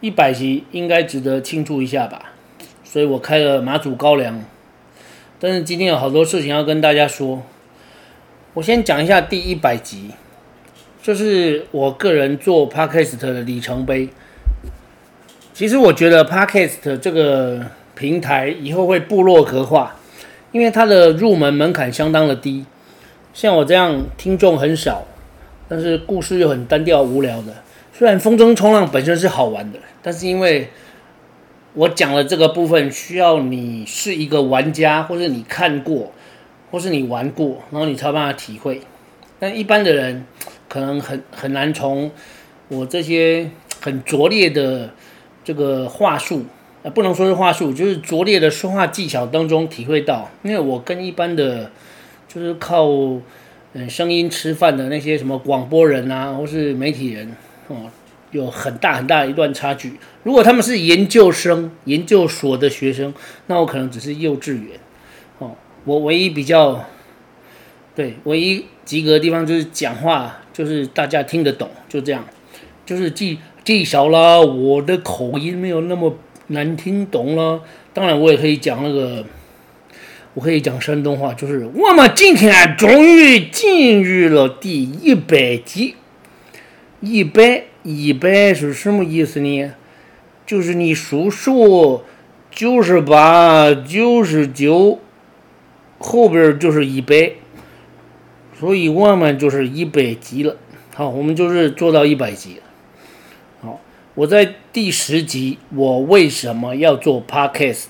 一百集应该值得庆祝一下吧，所以我开了马祖高粱。但是今天有好多事情要跟大家说，我先讲一下第一百集，这是我个人做 Podcast 的里程碑。其实我觉得 Podcast 这个平台以后会部落格化，因为它的入门门槛相当的低，像我这样听众很少，但是故事又很单调无聊的。虽然风筝冲浪本身是好玩的，但是因为我讲的这个部分需要你是一个玩家，或是你看过，或是你玩过，然后你才有办法体会。但一般的人可能很很难从我这些很拙劣的这个话术，呃，不能说是话术，就是拙劣的说话技巧当中体会到，因为我跟一般的就是靠嗯声音吃饭的那些什么广播人啊，或是媒体人。哦，有很大很大一段差距。如果他们是研究生、研究所的学生，那我可能只是幼稚园。哦，我唯一比较，对，唯一及格的地方就是讲话，就是大家听得懂，就这样。就是记记少了，我的口音没有那么难听懂了。当然，我也可以讲那个，我可以讲山东话，就是我们今天终于进入了第一百集。一百一百是什么意思呢？就是你数数九十八、九十九，后边就是一百，所以我们就是一百级了。好，我们就是做到一百级。好，我在第十集我为什么要做 Podcast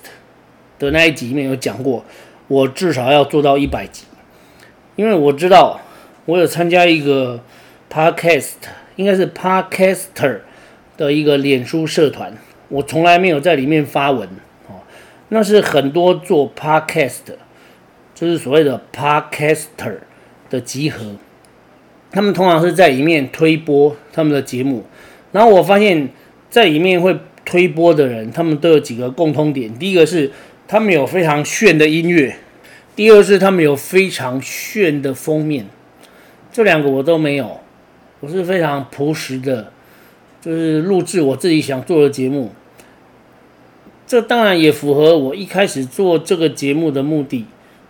的那一集里面有讲过，我至少要做到一百级，因为我知道我有参加一个 Podcast。应该是 Podcaster 的一个脸书社团，我从来没有在里面发文哦。那是很多做 Podcast，就是所谓的 Podcaster 的集合，他们通常是在里面推播他们的节目。然后我发现，在里面会推播的人，他们都有几个共通点：第一个是他们有非常炫的音乐；第二是他们有非常炫的封面。这两个我都没有。我是非常朴实的，就是录制我自己想做的节目。这当然也符合我一开始做这个节目的目的。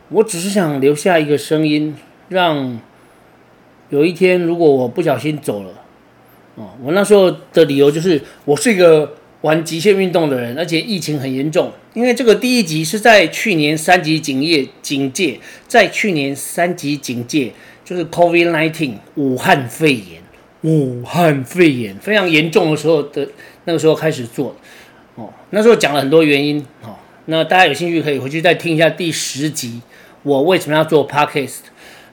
我只是想留下一个声音，让有一天如果我不小心走了，哦，我那时候的理由就是我是一个玩极限运动的人，而且疫情很严重。因为这个第一集是在去年三级警戒，警戒在去年三级警戒。就是 COVID nineteen 武汉肺炎，武汉肺炎非常严重的时候的那个时候开始做，哦，那时候讲了很多原因，哦，那大家有兴趣可以回去再听一下第十集，我为什么要做 Podcast？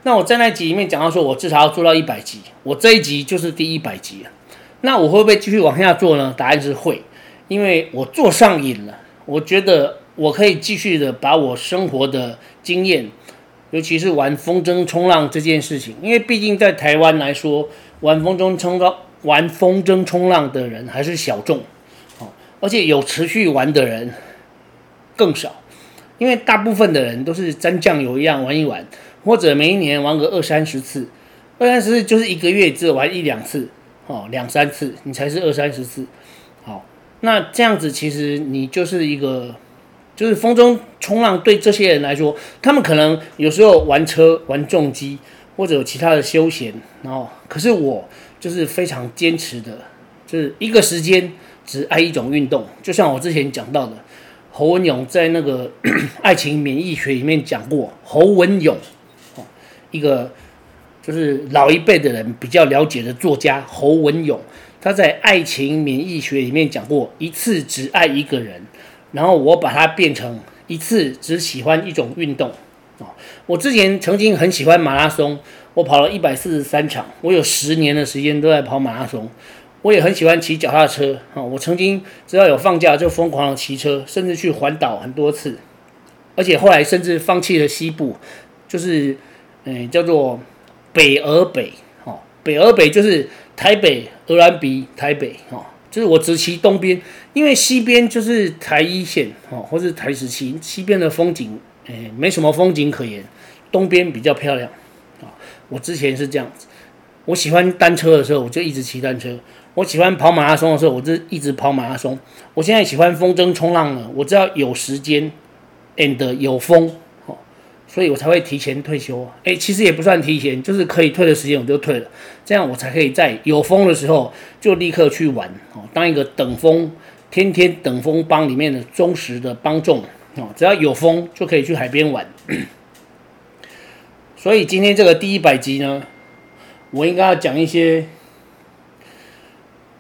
那我在那集里面讲到说，我至少要做到一百集，我这一集就是第一百集，那我会不会继续往下做呢？答案是会，因为我做上瘾了，我觉得我可以继续的把我生活的经验。尤其是玩风筝冲浪这件事情，因为毕竟在台湾来说，玩风筝冲浪、玩风筝冲浪的人还是小众，哦，而且有持续玩的人更少，因为大部分的人都是沾酱油一样玩一玩，或者每一年玩个二三十次，二三十次就是一个月只有玩一两次，哦，两三次你才是二三十次，好，那这样子其实你就是一个。就是风中冲浪对这些人来说，他们可能有时候玩车、玩重机，或者有其他的休闲。然后，可是我就是非常坚持的，就是一个时间只爱一种运动。就像我之前讲到的，侯文勇在那个《爱情免疫学》里面讲过，侯文勇，哦，一个就是老一辈的人比较了解的作家侯文勇，他在《爱情免疫学》里面讲过，一次只爱一个人。然后我把它变成一次只喜欢一种运动，啊，我之前曾经很喜欢马拉松，我跑了一百四十三场，我有十年的时间都在跑马拉松。我也很喜欢骑脚踏车啊。我曾经只要有放假就疯狂的骑车，甚至去环岛很多次。而且后来甚至放弃了西部，就是嗯叫做北而北哦，北而北就是台北、鹅銮鼻、台北哦，就是我只骑东边，因为西边就是台一线哦，或是台十七，西边的风景哎没什么风景可言，东边比较漂亮啊。我之前是这样子，我喜欢单车的时候我就一直骑单车，我喜欢跑马拉松的时候我就一直跑马拉松，我现在喜欢风筝冲浪了，我只要有时间。and 有风，哦，所以我才会提前退休。哎，其实也不算提前，就是可以退的时间我就退了，这样我才可以在有风的时候就立刻去玩，哦，当一个等风，天天等风帮里面的忠实的帮众，哦，只要有风就可以去海边玩。所以今天这个第一百集呢，我应该要讲一些，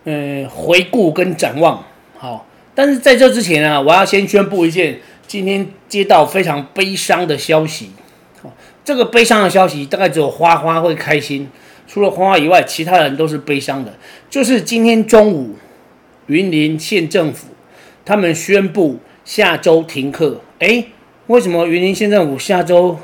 呃，回顾跟展望，好，但是在这之前啊，我要先宣布一件。今天接到非常悲伤的消息，哦，这个悲伤的消息大概只有花花会开心，除了花花以外，其他人都是悲伤的。就是今天中午，云林县政府他们宣布下周停课。诶，为什么云林县政府下周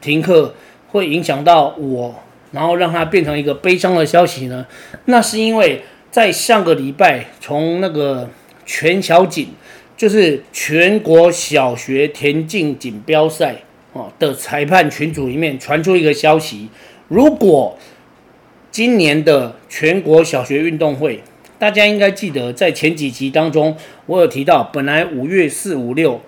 停课会影响到我，然后让它变成一个悲伤的消息呢？那是因为在上个礼拜，从那个全小锦。就是全国小学田径锦标赛哦的裁判群组里面传出一个消息，如果今年的全国小学运动会，大家应该记得在前几集当中我有提到，本来五月四五六，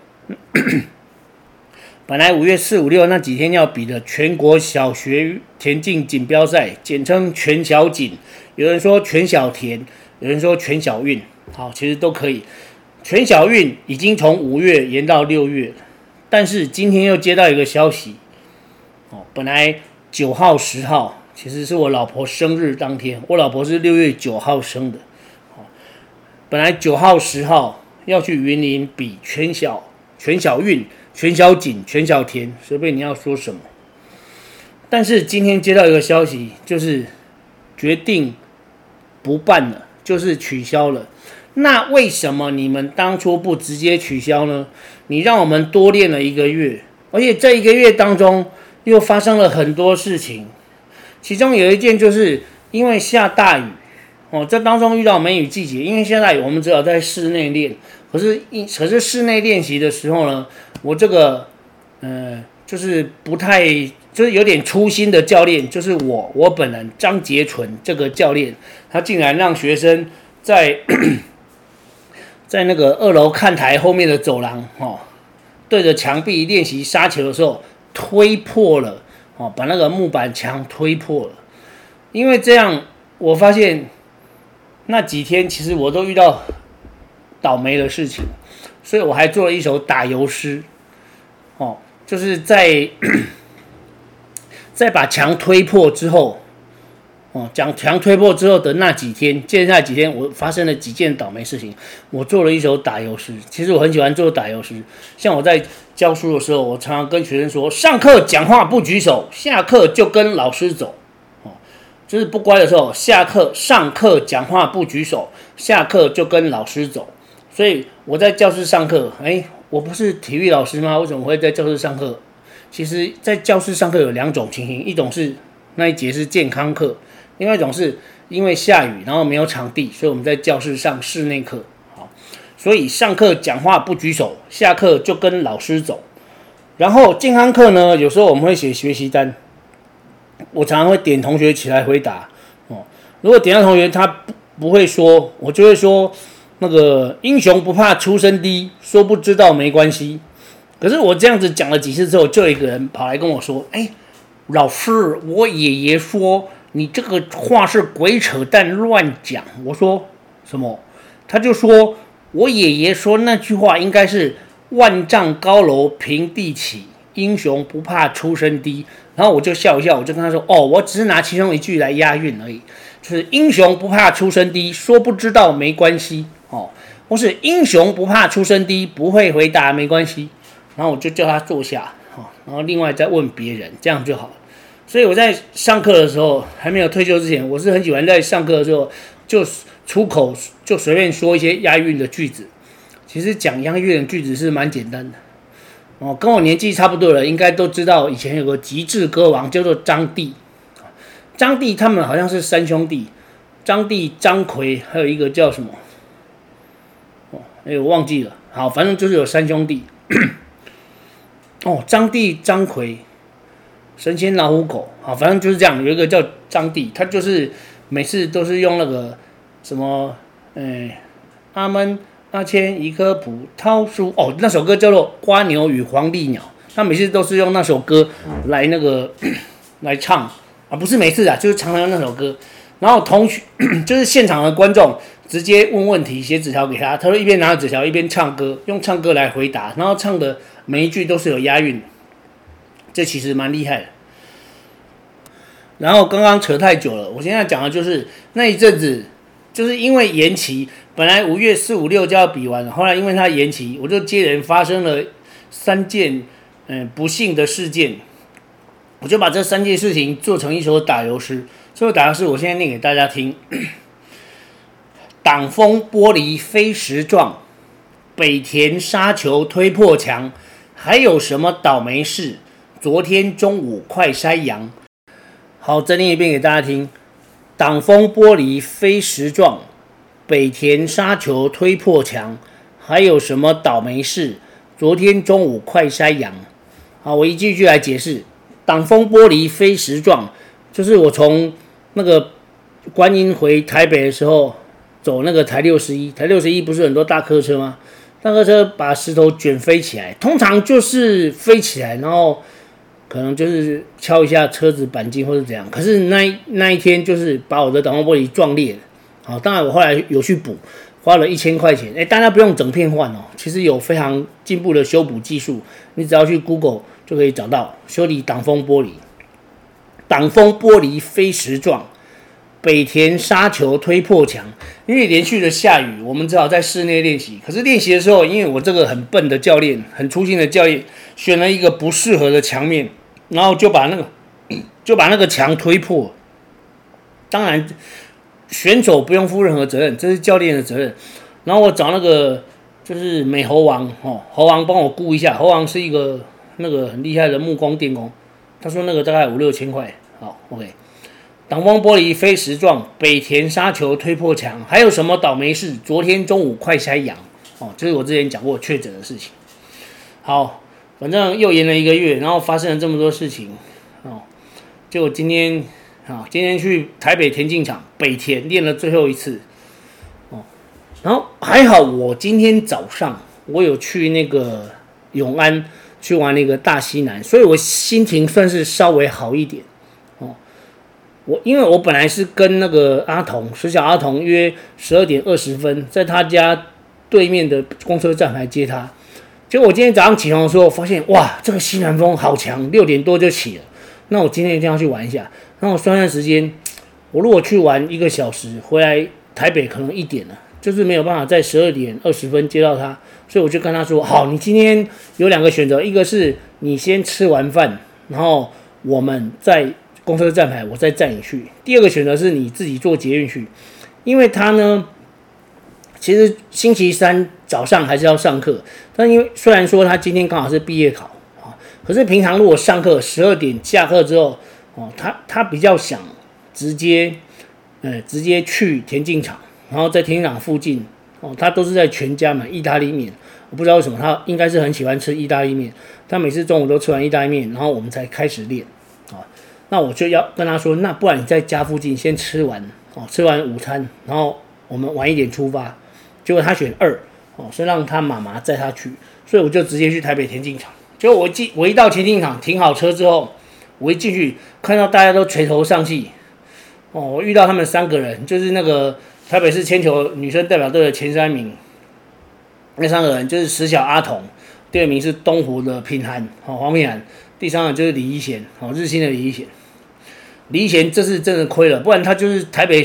本来五月四五六那几天要比的全国小学田径锦标赛，简称全小锦，有人说全小田，有人说全小运，好，其实都可以。全小运已经从五月延到六月，但是今天又接到一个消息，哦，本来九号、十号其实是我老婆生日当天，我老婆是六月九号生的，本来九号、十号要去云林比全小、全小运、全小景、全小田，随便你要说什么，但是今天接到一个消息，就是决定不办了，就是取消了。那为什么你们当初不直接取消呢？你让我们多练了一个月，而且这一个月当中又发生了很多事情，其中有一件就是因为下大雨，哦，这当中遇到梅雨季节，因为现在，我们只有在室内练。可是，一可是室内练习的时候呢，我这个，呃，就是不太，就是有点粗心的教练，就是我，我本人张杰纯这个教练，他竟然让学生在。在那个二楼看台后面的走廊，哦，对着墙壁练习杀球的时候，推破了，哦，把那个木板墙推破了。因为这样，我发现那几天其实我都遇到倒霉的事情，所以我还做了一首打油诗，哦，就是在 在把墙推破之后。哦，讲墙推破之后的那几天，接下来几天我发生了几件倒霉事情。我做了一首打油诗，其实我很喜欢做打油诗。像我在教书的时候，我常常跟学生说：上课讲话不举手，下课就跟老师走。就是不乖的时候，下课上课讲话不举手，下课就跟老师走。所以我在教室上课，哎，我不是体育老师吗？为什么会在教室上课？其实，在教室上课有两种情形，一种是那一节是健康课。另外一种是因为下雨，然后没有场地，所以我们在教室上室内课。好，所以上课讲话不举手，下课就跟老师走。然后健康课呢，有时候我们会写学习单，我常常会点同学起来回答。哦，如果点到同学他不不会说，我就会说那个英雄不怕出身低，说不知道没关系。可是我这样子讲了几次之后，就有一个人跑来跟我说：“哎，老师，我爷爷说。”你这个话是鬼扯淡乱讲！我说什么？他就说我爷爷说那句话应该是“万丈高楼平地起，英雄不怕出身低”。然后我就笑一笑，我就跟他说：“哦，我只是拿其中一句来押韵而已，就是‘英雄不怕出身低’，说不知道没关系哦，或是‘英雄不怕出身低’，不会回答没关系。”然后我就叫他坐下，哦，然后另外再问别人，这样就好。所以我在上课的时候，还没有退休之前，我是很喜欢在上课的时候，就出口就随便说一些押韵的句子。其实讲押韵的句子是蛮简单的哦，跟我年纪差不多的，应该都知道以前有个极致歌王叫做张帝。张帝他们好像是三兄弟，张帝、张奎，还有一个叫什么？哦，哎，我忘记了。好，反正就是有三兄弟。哦，张帝、张奎。神仙老虎狗，好，反正就是这样。有一个叫张帝，他就是每次都是用那个什么，哎，阿门阿谦一棵葡萄树，哦，那首歌叫做《蜗牛与黄鹂鸟》，他每次都是用那首歌来那个 来唱啊，不是每次啊，就是常常用那首歌。然后同学 就是现场的观众直接问问题，写纸条给他，他说一边拿着纸条一边唱歌，用唱歌来回答，然后唱的每一句都是有押韵。这其实蛮厉害的。然后刚刚扯太久了，我现在讲的就是那一阵子，就是因为延期，本来五月四五六就要比完了，后来因为它延期，我就接连发生了三件嗯不幸的事件，我就把这三件事情做成一首打油诗。这首打油诗我现在念给大家听：挡风玻璃飞石撞，北田沙球推破墙，还有什么倒霉事？昨天中午快筛阳，好，再念一遍给大家听。挡风玻璃飞石撞，北田沙球推破墙，还有什么倒霉事？昨天中午快筛阳。好，我一句一句来解释。挡风玻璃飞石撞，就是我从那个观音回台北的时候，走那个台六十一，台六十一不是很多大客车吗？大客车把石头卷飞起来，通常就是飞起来，然后。可能就是敲一下车子钣金或者怎样，可是那那一天就是把我的挡风玻璃撞裂了。好，当然我后来有去补，花了一千块钱。哎，大家不用整片换哦，其实有非常进步的修补技术，你只要去 Google 就可以找到修理挡风玻璃。挡风玻璃飞石撞，北田沙球推破墙。因为连续的下雨，我们只好在室内练习。可是练习的时候，因为我这个很笨的教练，很粗心的教练，选了一个不适合的墙面。然后就把那个 就把那个墙推破。当然，选手不用负任何责任，这是教练的责任。然后我找那个就是美猴王哦，猴王帮我估一下。猴王是一个那个很厉害的木工电工，他说那个大概五六千块。好，OK。挡风玻璃飞石撞，北田沙球推破墙，还有什么倒霉事？昨天中午快筛阳哦，这是我之前讲过确诊的事情。好。反正又延了一个月，然后发生了这么多事情，哦，就今天啊，今天去台北田径场北田练了最后一次，哦，然后还好我今天早上我有去那个永安去玩那个大西南，所以我心情算是稍微好一点，哦，我因为我本来是跟那个阿童石小阿童约十二点二十分在他家对面的公车站来接他。就我今天早上起床的时候，发现哇，这个西南风好强，六点多就起了。那我今天一定要去玩一下。那我算算时间，我如果去玩一个小时，回来台北可能一点了，就是没有办法在十二点二十分接到他。所以我就跟他说：好，你今天有两个选择，一个是你先吃完饭，然后我们在公车站牌，我再载你去；第二个选择是你自己坐捷运去，因为他呢。其实星期三早上还是要上课，但因为虽然说他今天刚好是毕业考啊，可是平常如果上课十二点下课之后，哦，他他比较想直接，呃，直接去田径场，然后在田径场附近，哦，他都是在全家买意大利面，我不知道为什么他应该是很喜欢吃意大利面，他每次中午都吃完意大利面，然后我们才开始练，啊，那我就要跟他说，那不然你在家附近先吃完，哦，吃完午餐，然后我们晚一点出发。结果他选二，哦，是让他妈妈载他去，所以我就直接去台北田径场。结果我进，我一到田径场停好车之后，我一进去看到大家都垂头丧气，哦，我遇到他们三个人，就是那个台北市铅球女生代表队的前三名，那三个人就是石小阿童，第二名是东湖的品涵，哦，黄品涵，第三个就是李一贤，哦，日新的李一贤。李一贤这次真的亏了，不然他就是台北，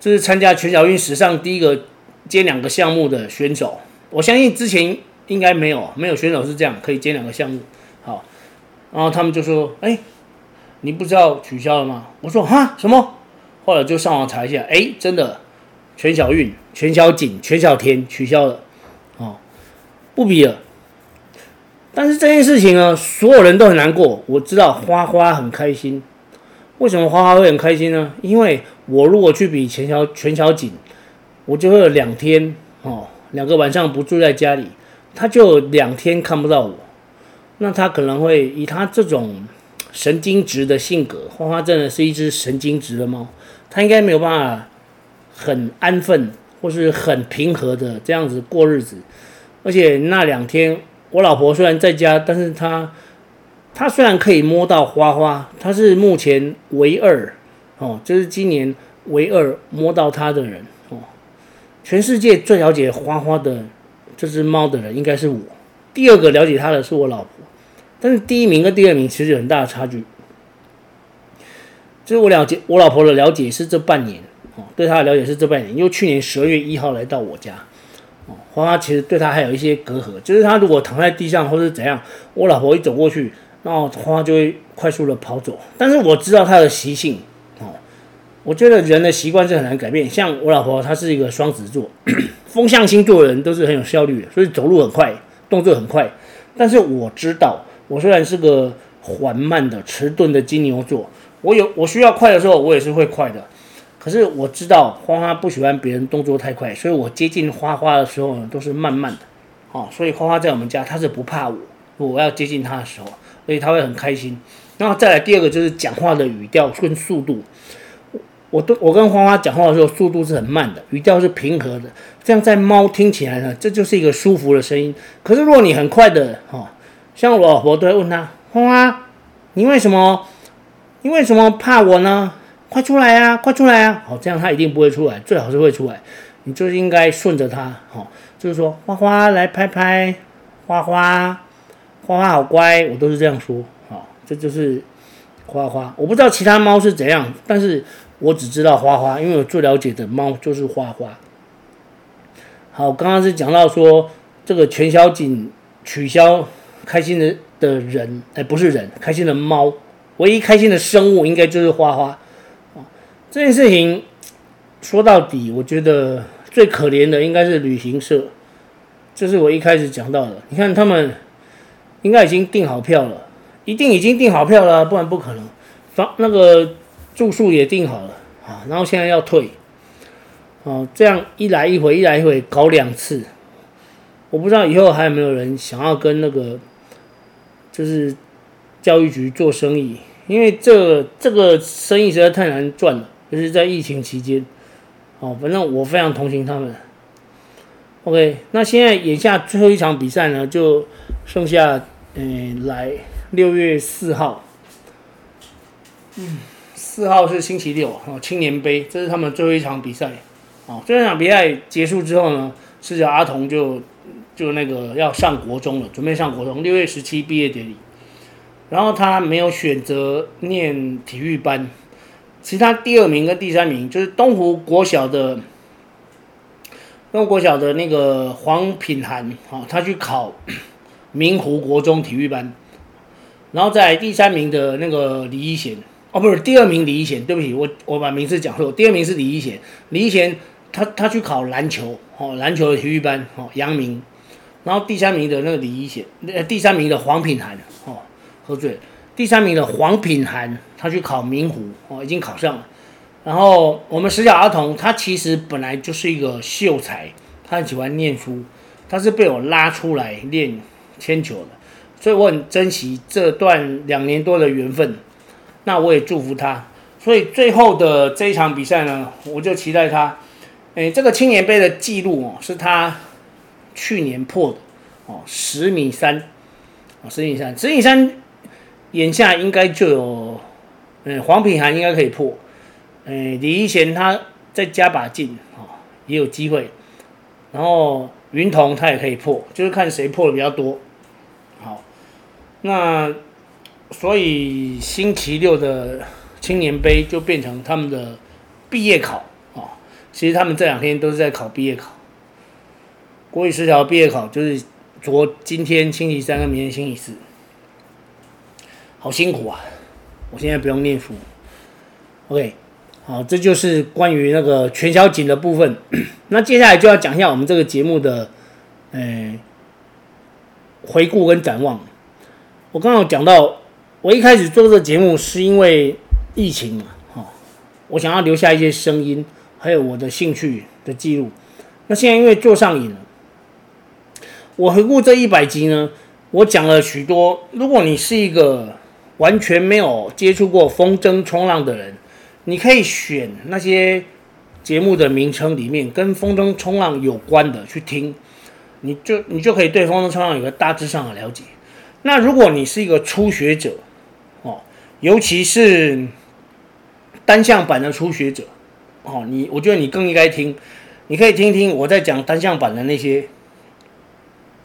就是参加全小运史上第一个。兼两个项目的选手，我相信之前应该没有，没有选手是这样可以兼两个项目。好，然后他们就说：“哎，你不知道取消了吗？”我说：“哈，什么？”后来就上网查一下，哎，真的，全小运、全小景、全小田取消了，哦，不比了。但是这件事情呢，所有人都很难过。我知道花花很开心，为什么花花会很开心呢？因为我如果去比全小全小景，我就会有两天哦，两个晚上不住在家里，他就两天看不到我。那他可能会以他这种神经质的性格，花花真的是一只神经质的猫，他应该没有办法很安分或是很平和的这样子过日子。而且那两天。我老婆虽然在家，但是她，她虽然可以摸到花花，她是目前唯二，哦，就是今年唯二摸到它的人，全世界最了解花花的这只猫的人应该是我，第二个了解它的是我老婆，但是第一名跟第二名其实有很大的差距，就是我了解我老婆的了解是这半年，哦，对她的了解是这半年，因为去年十二月一号来到我家。花花其实对他还有一些隔阂，就是他如果躺在地上或者怎样，我老婆一走过去，那花花就会快速的跑走。但是我知道他的习性，我觉得人的习惯是很难改变。像我老婆，她是一个双子座，风象星座的人都是很有效率的，所以走路很快，动作很快。但是我知道，我虽然是个缓慢的、迟钝的金牛座，我有我需要快的时候，我也是会快的。可是我知道花花不喜欢别人动作太快，所以我接近花花的时候呢，都是慢慢的，哦，所以花花在我们家她是不怕我，我要接近她的时候，所以她会很开心。然后再来第二个就是讲话的语调跟速度，我都我跟花花讲话的时候速度是很慢的，语调是平和的，这样在猫听起来呢，这就是一个舒服的声音。可是如果你很快的，哦，像我老婆都会问他，花花，你为什么，你为什么怕我呢？快出来啊！快出来啊！好，这样他一定不会出来，最好是会出来。你就应该顺着他，好，就是说花花来拍拍，花花，花花好乖，我都是这样说，好，这就是花花。我不知道其他猫是怎样，但是我只知道花花，因为我最了解的猫就是花花。好，刚刚是讲到说这个全小景取消开心的的人，哎，不是人，开心的猫，唯一开心的生物应该就是花花。这件事情说到底，我觉得最可怜的应该是旅行社，这是我一开始讲到的。你看他们应该已经订好票了，一定已经订好票了，不然不可能。房那个住宿也订好了啊，然后现在要退，哦，这样一来一回，一来一回搞两次，我不知道以后还有没有人想要跟那个就是教育局做生意，因为这这个生意实在太难赚了。就是在疫情期间，哦，反正我非常同情他们。OK，那现在眼下最后一场比赛呢，就剩下，嗯，来六月四号，嗯，四号是星期六哦，青年杯，这是他们最后一场比赛。哦，这场比赛结束之后呢，是叫阿童就就那个要上国中了，准备上国中，六月十七毕业典礼。然后他没有选择念体育班。其他第二名跟第三名就是东湖国小的，东湖国小的那个黄品涵，啊，他去考明湖国中体育班，然后在第三名的那个李一贤，哦，不是第二名李一贤，对不起，我我把名字讲错，第二名是李一贤，李一贤他他去考篮球，哦，篮球的体育班，哦，阳明，然后第三名的那个李一贤，呃，第三名的黄品涵，哦，喝醉了。第三名的黄品涵，他去考明湖哦，已经考上了。然后我们十小阿童，他其实本来就是一个秀才，他很喜欢念书，他是被我拉出来练铅球的，所以我很珍惜这段两年多的缘分。那我也祝福他。所以最后的这一场比赛呢，我就期待他。诶，这个青年杯的记录哦，是他去年破的哦，十米三，哦，十米三，十米三。眼下应该就有，嗯，黄品涵应该可以破，嗯，李一贤他再加把劲，哦，也有机会，然后云彤他也可以破，就是看谁破的比较多，好，那所以星期六的青年杯就变成他们的毕业考，哦，其实他们这两天都是在考毕业考，国语十条毕业考就是昨今天星期三跟明天星期四。好辛苦啊！我现在不用念书。OK，好，这就是关于那个全小景的部分。那接下来就要讲一下我们这个节目的，呃，回顾跟展望。我刚刚有讲到，我一开始做这个节目是因为疫情嘛，哈，我想要留下一些声音，还有我的兴趣的记录。那现在因为做上瘾了，我回顾这一百集呢，我讲了许多。如果你是一个完全没有接触过风筝冲浪的人，你可以选那些节目的名称里面跟风筝冲浪有关的去听，你就你就可以对风筝冲浪有个大致上的了解。那如果你是一个初学者，尤其是单向板的初学者，哦，你我觉得你更应该听，你可以听听我在讲单向板的那些，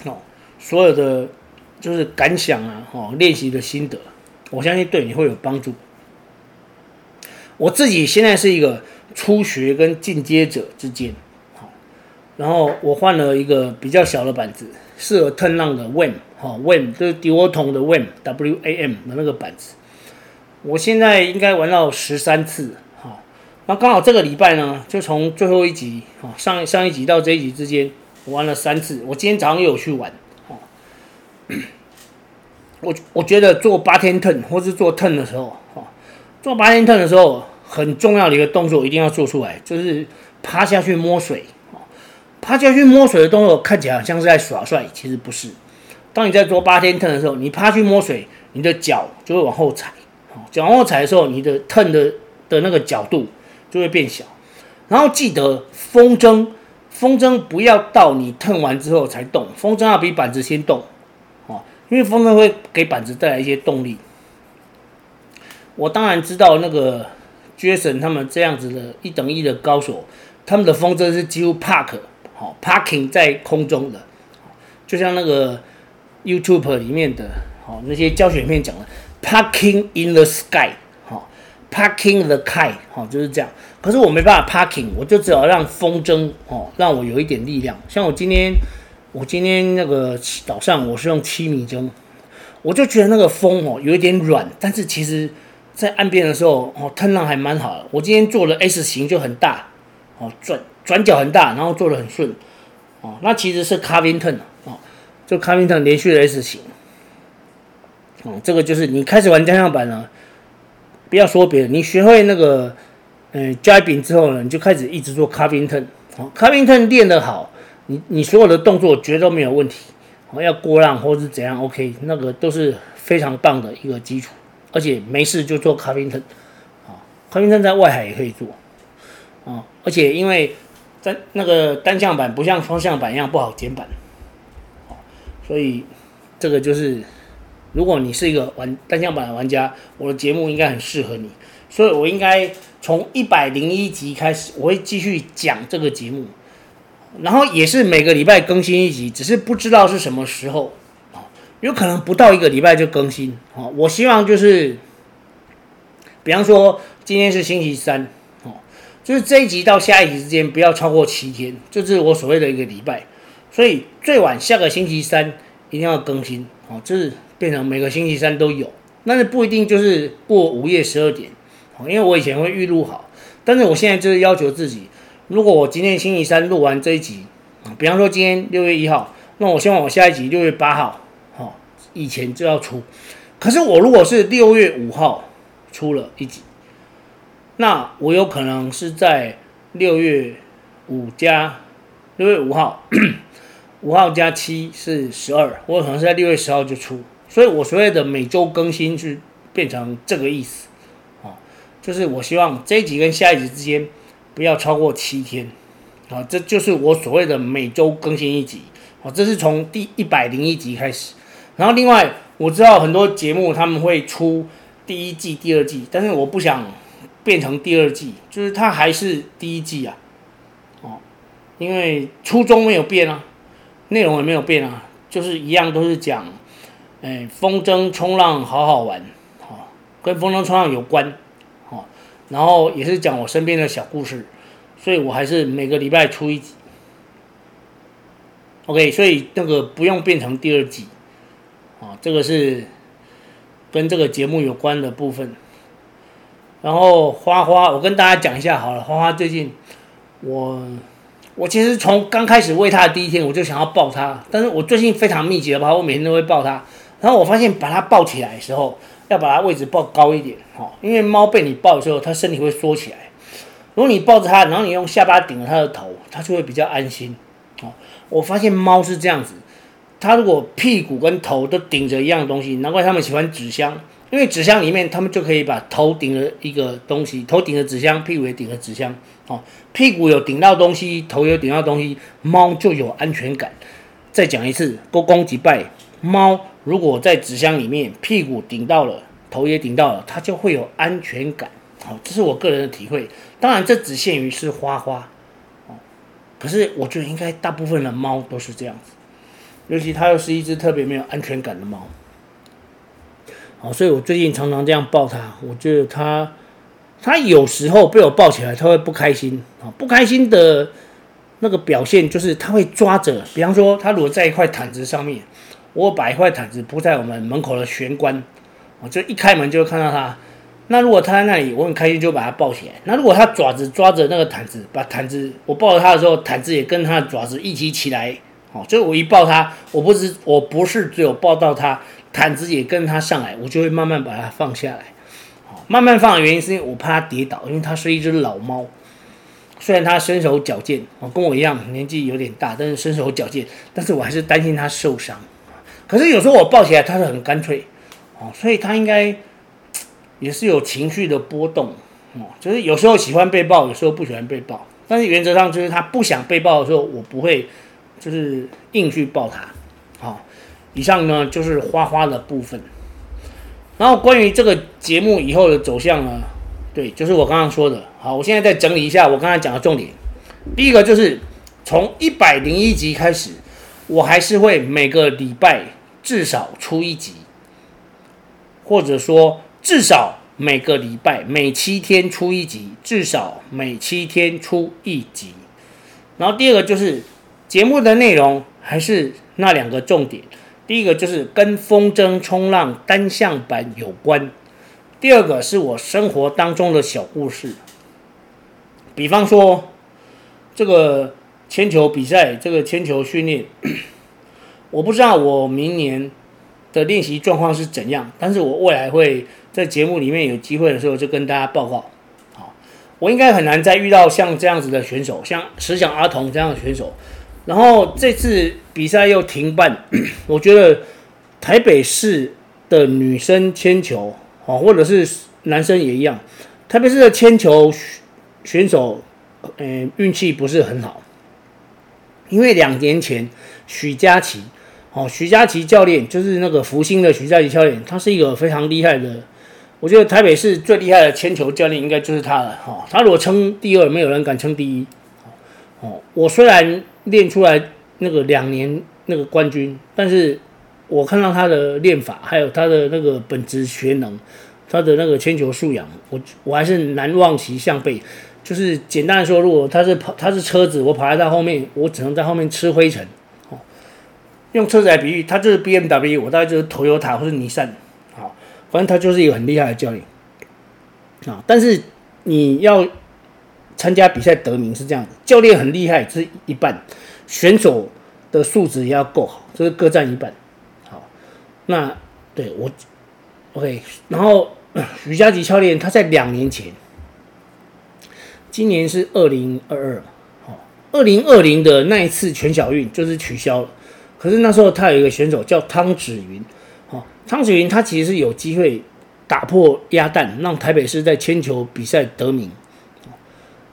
哦，所有的就是感想啊，哦，练习的心得，我相信对你会有帮助。我自己现在是一个初学跟进阶者之间，好，然后我换了一个比较小的板子，适合 turn 浪的 WAM，好，WAM 就是迪沃同的 WAM，W A M 的那个板子。我现在应该玩到十三次，好，那刚好这个礼拜呢，就从最后一集，好，上上一集到这一集之间，我玩了三次。我今天早上又有去玩，好，我我觉得做八天 turn 或是做 turn 的时候，好。做八天 turn 的时候，很重要的一个动作一定要做出来，就是趴下去摸水。趴下去摸水的动作看起来好像是在耍帅，其实不是。当你在做八天 turn 的时候，你趴去摸水，你的脚就会往后踩。脚往后踩的时候，你的腾的的那个角度就会变小。然后记得风筝，风筝不要到你腾完之后才动，风筝要比板子先动。哦，因为风筝会给板子带来一些动力。我当然知道那个 Jason 他们这样子的一等一的高手，他们的风筝是几乎 park 好 parking 在空中的，就像那个 YouTube 里面的好那些教学影片讲的 parking in the sky 好 parking the kite 好就是这样。可是我没办法 parking，我就只好让风筝哦让我有一点力量。像我今天我今天那个早上我是用七米筝，我就觉得那个风哦有一点软，但是其实。在岸边的时候，哦，turn 浪还蛮好的。我今天做的 S 型就很大，哦，转转角很大，然后做的很顺，哦，那其实是 carving turn 哦，就 carving turn 连续的 S 型，哦，这个就是你开始玩单向板了，不要说别的，你学会那个，嗯 j i n g 之后呢，你就开始一直做 carving turn，哦，carving turn 练得好，你你所有的动作绝对没有问题，哦，要过浪或是怎样，OK，那个都是非常棒的一个基础。而且没事就做 carving turn，啊，carving turn 在外海也可以做，啊，而且因为在那个单向板不像双向板一样不好减板，所以这个就是如果你是一个玩单向版的玩家，我的节目应该很适合你，所以我应该从一百零一集开始，我会继续讲这个节目，然后也是每个礼拜更新一集，只是不知道是什么时候。有可能不到一个礼拜就更新，哦，我希望就是，比方说今天是星期三，就是这一集到下一集之间不要超过七天，就是我所谓的一个礼拜，所以最晚下个星期三一定要更新，哦，就是变成每个星期三都有，但是不一定就是过午夜十二点，因为我以前会预录好，但是我现在就是要求自己，如果我今天星期三录完这一集，比方说今天六月一号，那我希望我下一集六月八号。以前就要出，可是我如果是六月五号出了一集，那我有可能是在六月五加六月五号，五号加七是十二，我有可能是在六月十号就出，所以我所谓的每周更新是变成这个意思，啊，就是我希望这一集跟下一集之间不要超过七天，啊，这就是我所谓的每周更新一集，啊，这是从第一百零一集开始。然后另外我知道很多节目他们会出第一季、第二季，但是我不想变成第二季，就是它还是第一季啊，哦，因为初衷没有变啊，内容也没有变啊，就是一样都是讲，哎，风筝冲浪好好玩，哦，跟风筝冲浪有关，哦，然后也是讲我身边的小故事，所以我还是每个礼拜出一集，OK，所以那个不用变成第二季。啊，这个是跟这个节目有关的部分。然后花花，我跟大家讲一下好了。花花最近，我我其实从刚开始喂它的第一天，我就想要抱它，但是我最近非常密集的抱，我每天都会抱它。然后我发现把它抱起来的时候，要把它位置抱高一点，哈，因为猫被你抱的时候，它身体会缩起来。如果你抱着它，然后你用下巴顶着它的头，它就会比较安心。哦，我发现猫是这样子，它如果屁股跟头都顶着一样东西，难怪它们喜欢纸箱。因为纸箱里面，他们就可以把头顶着一个东西，头顶着纸箱，屁股也顶着纸箱。哦，屁股有顶到东西，头有顶到东西，猫就有安全感。再讲一次，恭恭击败猫。如果在纸箱里面，屁股顶到了，头也顶到了，它就会有安全感。好，这是我个人的体会。当然，这只限于是花花。哦，可是我觉得应该大部分的猫都是这样子，尤其它又是一只特别没有安全感的猫。好，所以我最近常常这样抱它。我觉得它，它有时候被我抱起来，它会不开心。啊，不开心的那个表现就是它会抓着。比方说，它如果在一块毯子上面，我把一块毯子铺在我们门口的玄关，我就一开门就会看到它。那如果它在那里，我很开心，就把它抱起来。那如果它爪子抓着那个毯子，把毯子我抱着它的时候，毯子也跟它的爪子一起起来。好，所以我一抱它，我不是我不是只有抱到它。毯子也跟它上来，我就会慢慢把它放下来。好，慢慢放的原因是因为我怕它跌倒，因为它是一只老猫。虽然它身手矫健，哦，跟我一样年纪有点大，但是身手矫健，但是我还是担心它受伤。可是有时候我抱起来，它是很干脆，哦，所以它应该也是有情绪的波动，哦，就是有时候喜欢被抱，有时候不喜欢被抱。但是原则上就是它不想被抱的时候，我不会就是硬去抱它，好。以上呢就是花花的部分，然后关于这个节目以后的走向呢，对，就是我刚刚说的。好，我现在再整理一下我刚才讲的重点。第一个就是从一百零一集开始，我还是会每个礼拜至少出一集，或者说至少每个礼拜每七天出一集，至少每七天出一集。然后第二个就是节目的内容还是那两个重点。第一个就是跟风筝冲浪单向板有关，第二个是我生活当中的小故事，比方说这个铅球比赛，这个铅球训练，我不知道我明年的练习状况是怎样，但是我未来会在节目里面有机会的时候就跟大家报告。好，我应该很难再遇到像这样子的选手，像石小阿童这样的选手。然后这次比赛又停办，我觉得台北市的女生铅球，或者是男生也一样，台北市的铅球选手，嗯，运气不是很好，因为两年前许佳琪，哦，徐佳琪教练就是那个福星的徐佳琪教练，他是一个非常厉害的，我觉得台北市最厉害的铅球教练应该就是他了，哈，他如果称第二，没有人敢称第一，哦，我虽然。练出来那个两年那个冠军，但是我看到他的练法，还有他的那个本职学能，他的那个铅球素养，我我还是难望其项背。就是简单的说，如果他是跑，他是车子，我跑在他后面，我只能在后面吃灰尘。用车子来比喻，他就是 BMW，我大概就是 Toyota 或是尼桑。好，反正他就是一个很厉害的教练。啊，但是你要。参加比赛得名是这样子，教练很厉害，是一半；选手的素质也要够好，这是各占一半。好，那对我，OK。然后徐佳琪教练他在两年前，今年是二零二二，好，二零二零的那一次全小运就是取消了。可是那时候他有一个选手叫汤子云，好，汤子云他其实是有机会打破鸭蛋，让台北市在铅球比赛得名。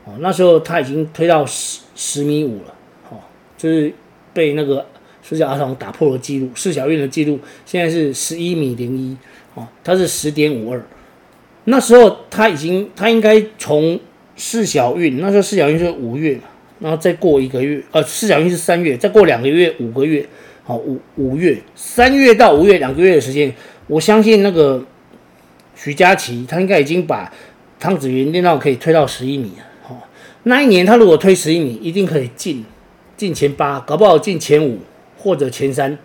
哦，那时候他已经推到十十米五了，哦，就是被那个石小阿童打破了纪录，四小运的纪录现在是十一米零一，哦，他是十点五二。那时候他已经，他应该从四小运，那时候四小运是五月，然后再过一个月，呃，市小运是三月，再过两个月，五个月，好，五五月，三月到五月两个月的时间，我相信那个徐佳琪他应该已经把汤子云练到可以推到十一米了。好那一年他如果推十一米，一定可以进进前八，搞不好进前五或者前三。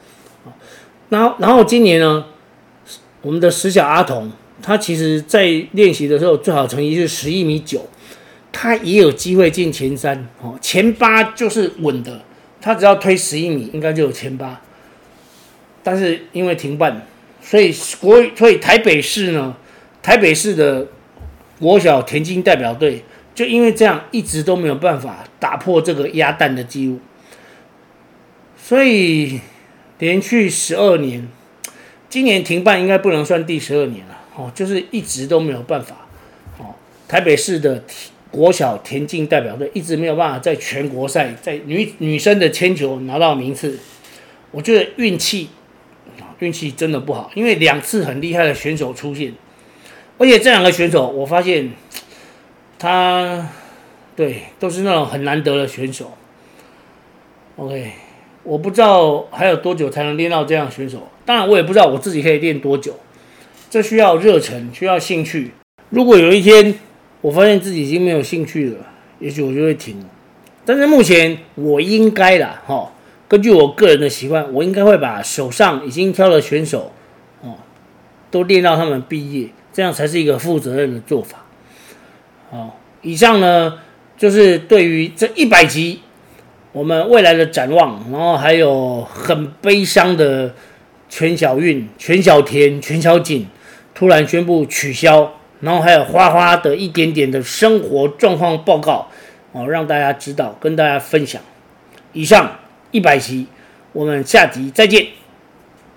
然后然后今年呢，我们的石小阿童他其实在练习的时候最好成绩是十一米九，他也有机会进前三哦，前八就是稳的，他只要推十一米应该就有前八，但是因为停办，所以国所以台北市呢，台北市的国小田径代表队就因为这样一直都没有办法打破这个鸭蛋的记录，所以连续十二年。今年停办应该不能算第十二年了，哦，就是一直都没有办法，哦，台北市的国小田径代表队一直没有办法在全国赛在女女生的铅球拿到名次，我觉得运气，啊，运气真的不好，因为两次很厉害的选手出现，而且这两个选手我发现，他，对，都是那种很难得的选手，OK。我不知道还有多久才能练到这样选手，当然我也不知道我自己可以练多久，这需要热忱，需要兴趣。如果有一天我发现自己已经没有兴趣了，也许我就会停。但是目前我应该啦，哈，根据我个人的习惯，我应该会把手上已经挑的选手，哦，都练到他们毕业，这样才是一个负责任的做法。好，以上呢就是对于这一百集。我们未来的展望，然后还有很悲伤的全小运、全小田、全小景突然宣布取消，然后还有花花的一点点的生活状况报告，哦，让大家知道，跟大家分享。以上一百集，我们下集再见。